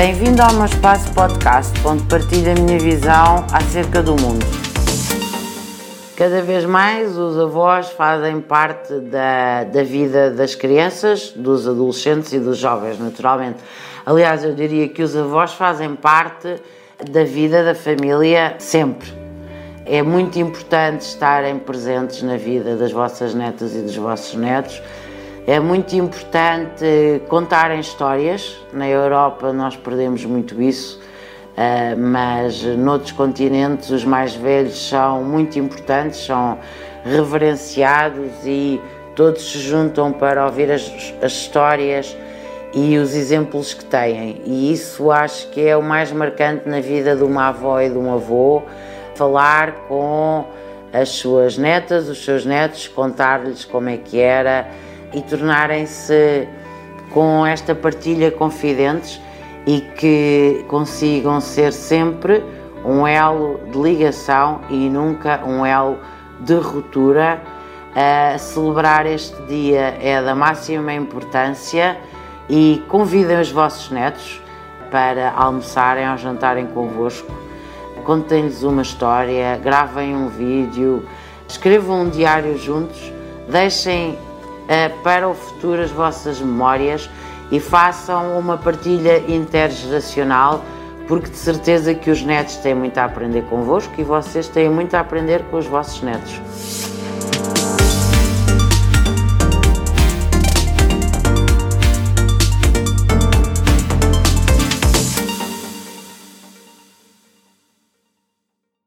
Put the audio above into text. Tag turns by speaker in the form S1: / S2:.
S1: Bem-vindo ao meu espaço podcast, onde partilho a minha visão acerca do mundo. Cada vez mais os avós fazem parte da, da vida das crianças, dos adolescentes e dos jovens, naturalmente. Aliás, eu diria que os avós fazem parte da vida da família sempre. É muito importante estarem presentes na vida das vossas netas e dos vossos netos é muito importante contarem histórias. Na Europa nós perdemos muito isso, eh, mas noutros continentes os mais velhos são muito importantes, são reverenciados e todos se juntam para ouvir as, as histórias e os exemplos que têm. E isso acho que é o mais marcante na vida de uma avó e de um avô, falar com as suas netas, os seus netos, contar-lhes como é que era e tornarem-se com esta partilha confidentes e que consigam ser sempre um elo de ligação e nunca um elo de ruptura. A celebrar este dia é da máxima importância e convidem os vossos netos para almoçarem ou jantarem convosco. Contem-lhes uma história, gravem um vídeo, escrevam um diário juntos, deixem para o futuro as vossas memórias e façam uma partilha intergeracional, porque de certeza que os netos têm muito a aprender convosco e vocês têm muito a aprender com os vossos netos.